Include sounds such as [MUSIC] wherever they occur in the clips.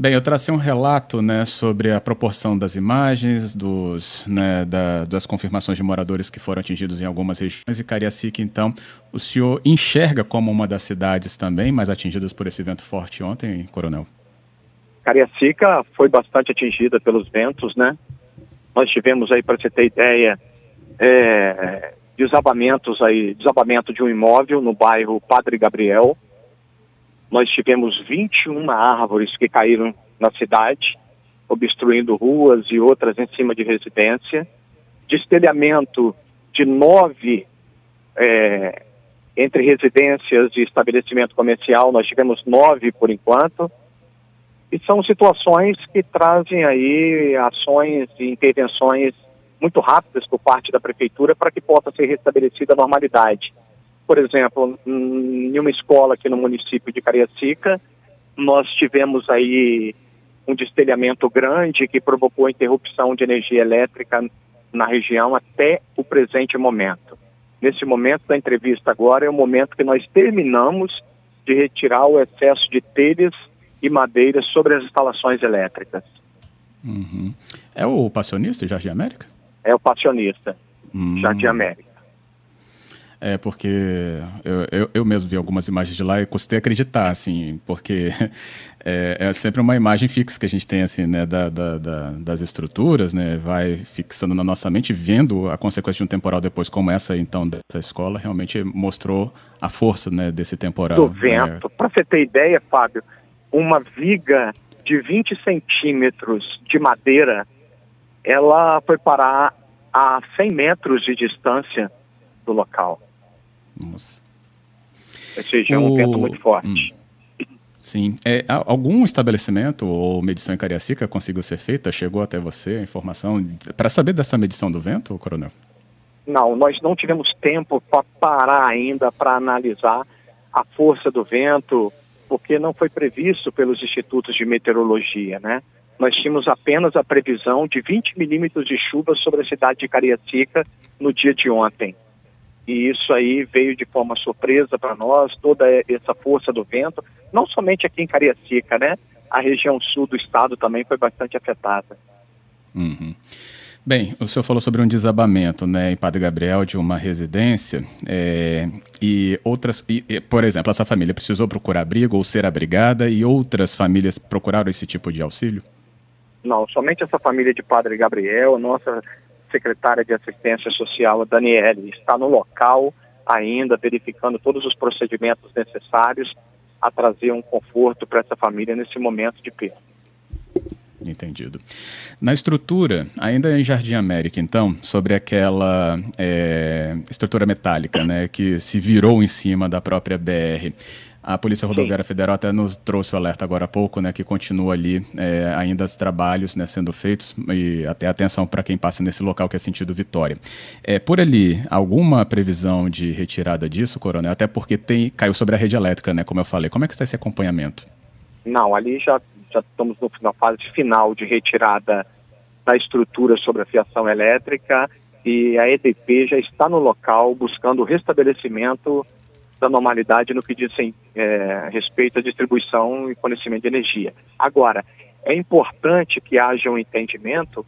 Bem, eu tracei um relato né, sobre a proporção das imagens, dos, né, da, das confirmações de moradores que foram atingidos em algumas regiões e Cariacica, então, o senhor enxerga como uma das cidades também mais atingidas por esse vento forte ontem, Coronel? Cariacica foi bastante atingida pelos ventos, né? Nós tivemos aí, para você ter ideia, é, desabamentos aí, desabamento de um imóvel no bairro Padre Gabriel, nós tivemos 21 árvores que caíram na cidade, obstruindo ruas e outras em cima de residência. Destelhamento de nove é, entre residências e estabelecimento comercial, nós tivemos nove por enquanto. E são situações que trazem aí ações e intervenções muito rápidas por parte da prefeitura para que possa ser restabelecida a normalidade por exemplo, em uma escola aqui no município de Cariacica, nós tivemos aí um destelhamento grande que provocou a interrupção de energia elétrica na região até o presente momento. Nesse momento da entrevista agora é o momento que nós terminamos de retirar o excesso de telhas e madeiras sobre as instalações elétricas. Uhum. É o passionista Jardim América? É o passionista hum. Jardim América. É, porque eu, eu, eu, mesmo vi algumas imagens de lá e custei acreditar, assim, porque [LAUGHS] é, é, sempre uma imagem fixa que a gente tem, assim, né, da, da, da, das estruturas, né, vai fixando na nossa mente, vendo a consequência de um temporal depois, como essa, então, dessa escola, realmente mostrou a força, né, desse temporal. Do vento. Né. Para você ter ideia, Fábio, uma viga de 20 centímetros de madeira, ela foi parar a 100 metros de distância do local. Nossa. Ou seja, é um vento muito forte. Hum. Sim. É, algum estabelecimento ou medição em Cariacica conseguiu ser feita? Chegou até você a informação para saber dessa medição do vento, coronel? Não, nós não tivemos tempo para parar ainda para analisar a força do vento, porque não foi previsto pelos institutos de meteorologia, né? Nós tínhamos apenas a previsão de 20 milímetros de chuva sobre a cidade de Cariacica no dia de ontem e isso aí veio de forma surpresa para nós, toda essa força do vento, não somente aqui em Cariacica, né? A região sul do estado também foi bastante afetada. Uhum. Bem, o senhor falou sobre um desabamento, né, em Padre Gabriel de uma residência é, e outras, e, e, por exemplo, essa família precisou procurar abrigo ou ser abrigada e outras famílias procuraram esse tipo de auxílio? Não, somente essa família de Padre Gabriel, nossa secretária de Assistência Social, a Daniele, está no local ainda, verificando todos os procedimentos necessários a trazer um conforto para essa família nesse momento de perda. Entendido. Na estrutura, ainda em Jardim América, então, sobre aquela é, estrutura metálica, né, que se virou em cima da própria BR. A Polícia Rodoviária Sim. Federal até nos trouxe o alerta agora há pouco, né, que continua ali é, ainda os trabalhos né, sendo feitos e até atenção para quem passa nesse local que é sentido Vitória. É, por ali, alguma previsão de retirada disso, Coronel? Até porque tem, caiu sobre a rede elétrica, né, como eu falei. Como é que está esse acompanhamento? Não, ali já, já estamos no, na fase final de retirada da estrutura sobre a fiação elétrica e a EDP já está no local buscando o restabelecimento da normalidade no que diz é, respeito à distribuição e fornecimento de energia. Agora, é importante que haja um entendimento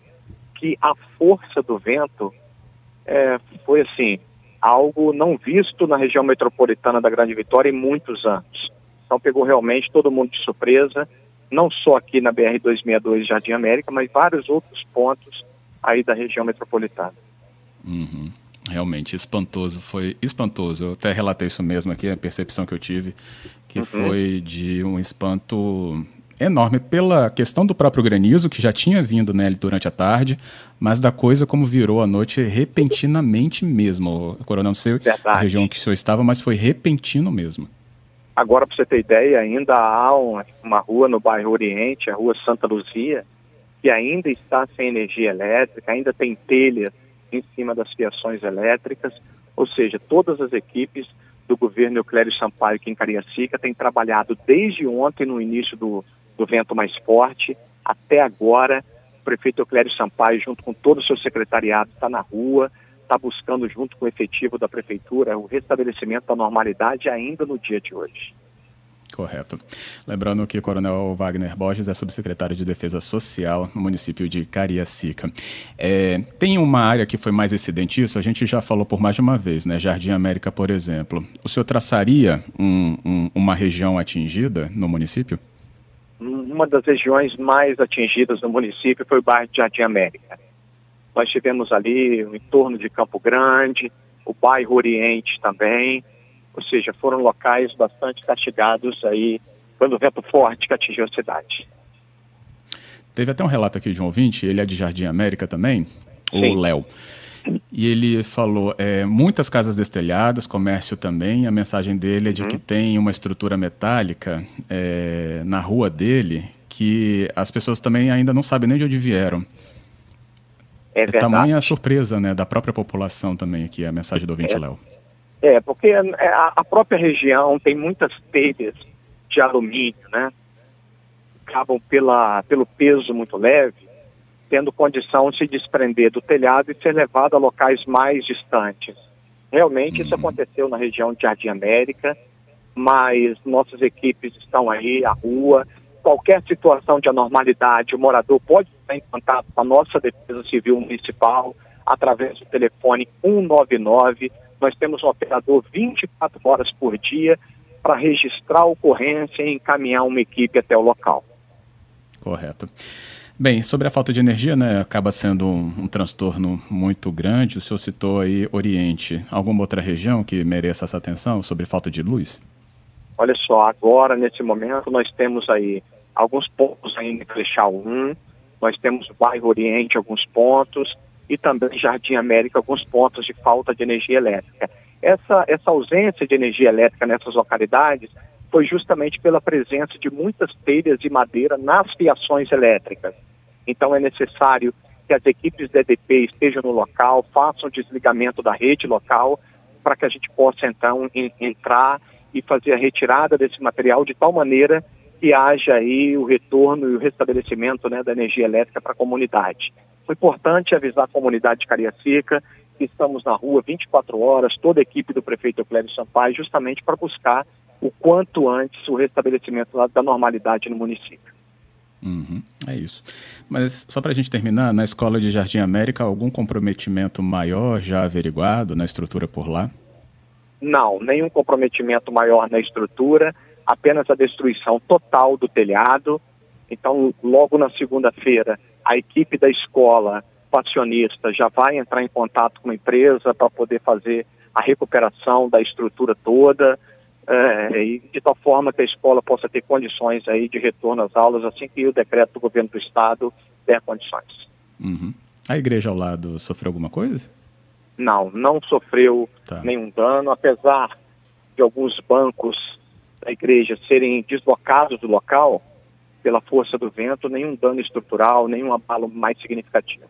que a força do vento é, foi assim algo não visto na região metropolitana da Grande Vitória em muitos anos. Então pegou realmente todo mundo de surpresa, não só aqui na BR 262 Jardim América, mas vários outros pontos aí da região metropolitana. Uhum. Realmente, espantoso, foi espantoso. Eu até relatei isso mesmo aqui, a percepção que eu tive, que uhum. foi de um espanto enorme pela questão do próprio granizo, que já tinha vindo nele durante a tarde, mas da coisa como virou a noite repentinamente mesmo. Coronel, não sei Verdade. a região que o senhor estava, mas foi repentino mesmo. Agora, para você ter ideia, ainda há uma, uma rua no bairro Oriente, a rua Santa Luzia, que ainda está sem energia elétrica, ainda tem telhas em cima das fiações elétricas, ou seja, todas as equipes do governo Euclério Sampaio aqui em Cariacica têm trabalhado desde ontem, no início do, do vento mais forte, até agora. O prefeito Euclério Sampaio, junto com todo o seu secretariado, está na rua, está buscando, junto com o efetivo da prefeitura, o restabelecimento da normalidade ainda no dia de hoje. Correto. Lembrando que o Coronel Wagner Borges é subsecretário de Defesa Social no município de Cariacica. É, tem uma área que foi mais incidentícia, a gente já falou por mais de uma vez, né? Jardim América, por exemplo. O senhor traçaria um, um, uma região atingida no município? Uma das regiões mais atingidas no município foi o bairro de Jardim América. Nós tivemos ali o entorno de Campo Grande, o bairro Oriente também, ou seja, foram locais bastante castigados aí quando o vento forte que atingiu a cidade. Teve até um relato aqui de um ouvinte, ele é de Jardim América também, Sim. o Léo. E ele falou, é, muitas casas destelhadas, comércio também, a mensagem dele é de uhum. que tem uma estrutura metálica é, na rua dele que as pessoas também ainda não sabem nem de onde vieram. É, é tamanha a surpresa né, da própria população também aqui, a mensagem do ouvinte é, Léo. É, porque é, a própria região tem muitas telhas de alumínio, né? Acabam pela, pelo peso muito leve, tendo condição de se desprender do telhado e ser levado a locais mais distantes. Realmente isso uhum. aconteceu na região de Jardim América, mas nossas equipes estão aí, à rua. Qualquer situação de anormalidade, o morador pode estar em contato com a nossa Defesa Civil Municipal através do telefone 199 nós temos um operador 24 horas por dia para registrar a ocorrência e encaminhar uma equipe até o local. Correto. Bem, sobre a falta de energia, né, acaba sendo um, um, transtorno muito grande. O senhor citou aí Oriente. Alguma outra região que mereça essa atenção sobre falta de luz? Olha só, agora, nesse momento, nós temos aí alguns pontos ainda em Flechal 1, nós temos o bairro Oriente, alguns pontos, e também Jardim América alguns pontos de falta de energia elétrica. Essa, essa ausência de energia elétrica nessas localidades foi justamente pela presença de muitas telhas de madeira nas fiações elétricas. Então é necessário que as equipes da EDP estejam no local, façam o desligamento da rede local, para que a gente possa então entrar e fazer a retirada desse material de tal maneira que haja aí o retorno e o restabelecimento né, da energia elétrica para a comunidade. Foi importante avisar a comunidade de Cariacica que estamos na rua 24 horas, toda a equipe do prefeito Cléber Sampaio, justamente para buscar o quanto antes o restabelecimento da normalidade no município. Uhum, é isso. Mas só para a gente terminar, na escola de Jardim América, algum comprometimento maior já averiguado na estrutura por lá? Não, nenhum comprometimento maior na estrutura, apenas a destruição total do telhado. Então, logo na segunda-feira, a equipe da escola passionista já vai entrar em contato com a empresa para poder fazer a recuperação da estrutura toda é, e de tal forma que a escola possa ter condições aí de retorno às aulas assim que o decreto do governo do estado der condições. Uhum. A igreja ao lado sofreu alguma coisa? Não, não sofreu tá. nenhum dano, apesar de alguns bancos da igreja serem deslocados do local, pela força do vento, nenhum dano estrutural, nenhum abalo mais significativo.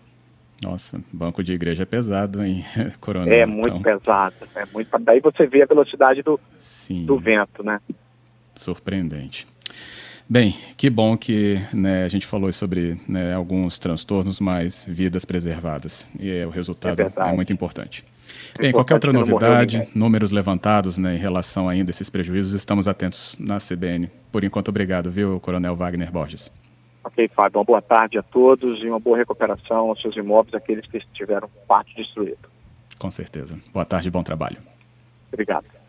Nossa, banco de igreja é pesado, hein, [LAUGHS] Coronel? É muito então... pesado. É muito... Daí você vê a velocidade do, do vento, né? Surpreendente. Bem, que bom que né, a gente falou sobre né, alguns transtornos, mas vidas preservadas. E é, o resultado é, é muito importante. Bem, qualquer outra novidade, números levantados né, em relação ainda a esses prejuízos, estamos atentos na CBN. Por enquanto, obrigado, viu, Coronel Wagner Borges. Ok, Fábio, uma boa tarde a todos e uma boa recuperação aos seus imóveis, aqueles que tiveram parte destruída. Com certeza. Boa tarde e bom trabalho. Obrigado.